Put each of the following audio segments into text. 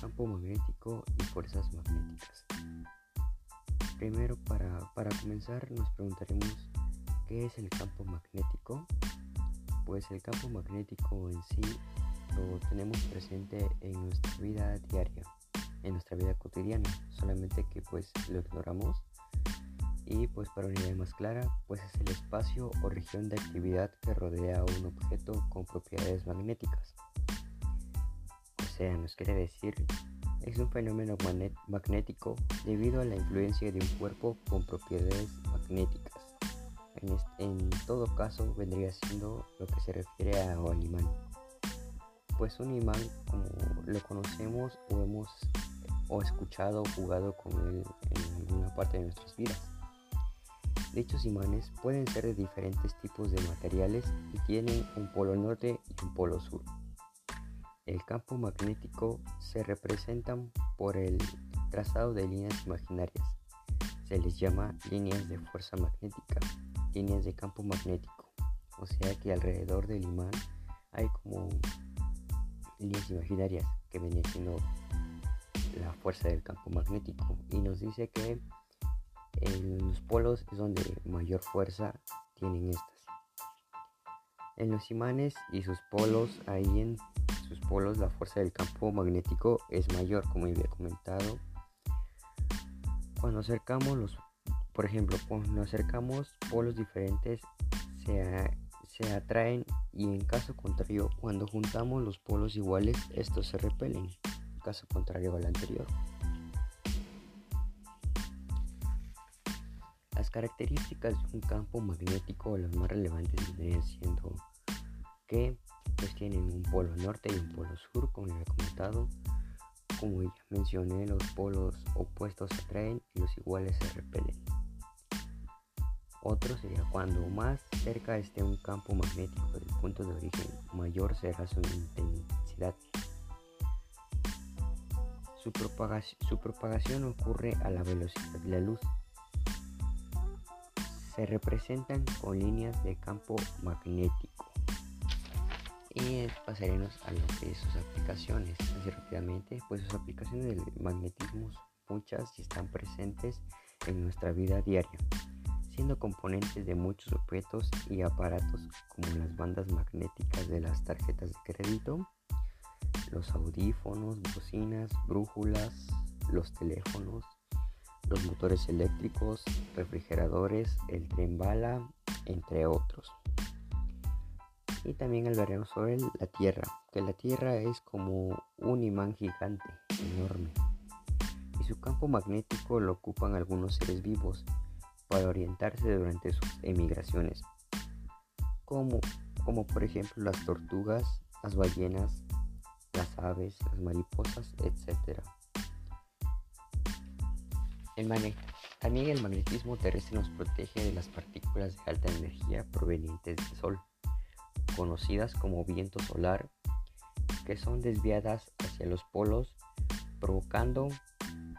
campo magnético y fuerzas magnéticas. Primero, para, para comenzar, nos preguntaremos qué es el campo magnético. Pues el campo magnético en sí lo tenemos presente en nuestra vida diaria, en nuestra vida cotidiana, solamente que pues lo ignoramos. Y pues para una idea más clara, pues es el espacio o región de actividad que rodea a un objeto con propiedades magnéticas. Nos quiere decir, es un fenómeno magnético debido a la influencia de un cuerpo con propiedades magnéticas. En, todo caso vendría siendo lo que se refiere a un imán. Pues un imán, como lo conocemos o hemos o escuchado o jugado con él en alguna parte de nuestras vidas. Dichos imanes pueden ser de diferentes tipos de materiales y tienen un polo norte y un polo sur. El campo magnético se representan por el trazado de líneas imaginarias. Se les llama líneas de fuerza magnética, líneas de campo magnético. O sea que alrededor del imán hay como líneas imaginarias que vienen siendo la fuerza del campo magnético y nos dice que en los polos es donde mayor fuerza tienen estas. En los imanes y sus polos, ahí en sus polos la fuerza del campo magnético es mayor, como había comentado. Cuando acercamos los, por ejemplo, cuando acercamos polos diferentes se, se atraen y en caso contrario, cuando juntamos los polos iguales, estos se repelen, caso contrario al anterior. Las características de un campo magnético, las más relevantes vendrían siendo que pues tienen un polo norte y un polo sur, como ya he comentado. Como ya mencioné, los polos opuestos se atraen y los iguales se repelen. Otro sería cuando más cerca esté un campo magnético del punto de origen, mayor será su intensidad. Su propagación ocurre a la velocidad de la luz se representan con líneas de campo magnético. Y pasaremos a lo que es sus aplicaciones. Así rápidamente, pues sus aplicaciones del magnetismo muchas y están presentes en nuestra vida diaria, siendo componentes de muchos objetos y aparatos como las bandas magnéticas de las tarjetas de crédito, los audífonos, bocinas, brújulas, los teléfonos, los motores eléctricos, refrigeradores, el tren bala, entre otros. Y también hablaremos sobre la Tierra, que la Tierra es como un imán gigante, enorme. Y su campo magnético lo ocupan algunos seres vivos para orientarse durante sus emigraciones, como, como por ejemplo las tortugas, las ballenas, las aves, las mariposas, etc. También el magnetismo terrestre nos protege de las partículas de alta energía provenientes del Sol, conocidas como viento solar, que son desviadas hacia los polos, provocando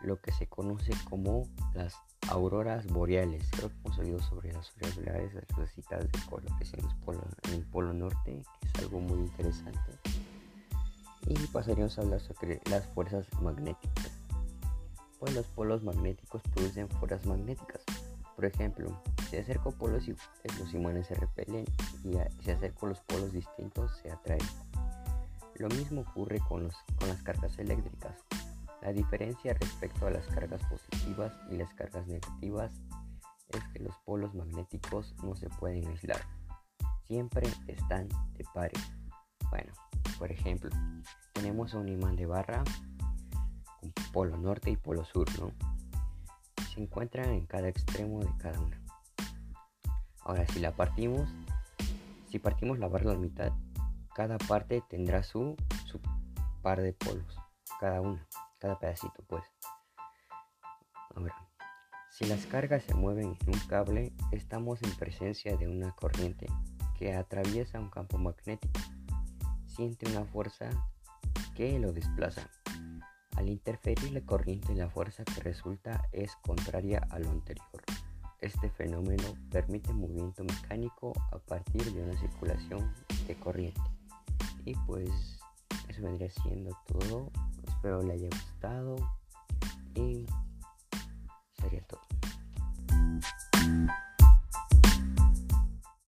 lo que se conoce como las auroras boreales. Creo que hemos oído sobre las auroras boreales, las lucecitas de color que en, en el polo norte, que es algo muy interesante. Y pasaríamos a hablar sobre las fuerzas magnéticas pues los polos magnéticos producen fuerzas magnéticas. Por ejemplo, si acerco polos y los imanes se repelen y si acerco los polos distintos se atraen. Lo mismo ocurre con, los, con las cargas eléctricas. La diferencia respecto a las cargas positivas y las cargas negativas es que los polos magnéticos no se pueden aislar. Siempre están de pares. Bueno, por ejemplo, tenemos un imán de barra polo norte y polo sur, ¿no? Se encuentran en cada extremo de cada una. Ahora, si la partimos, si partimos la barra a la mitad, cada parte tendrá su, su par de polos, cada una, cada pedacito, pues. Ahora, si las cargas se mueven en un cable, estamos en presencia de una corriente que atraviesa un campo magnético. Siente una fuerza que lo desplaza al interferir la corriente, la fuerza que resulta es contraria a lo anterior. Este fenómeno permite movimiento mecánico a partir de una circulación de corriente. Y pues eso vendría siendo todo. Espero le haya gustado y sería todo.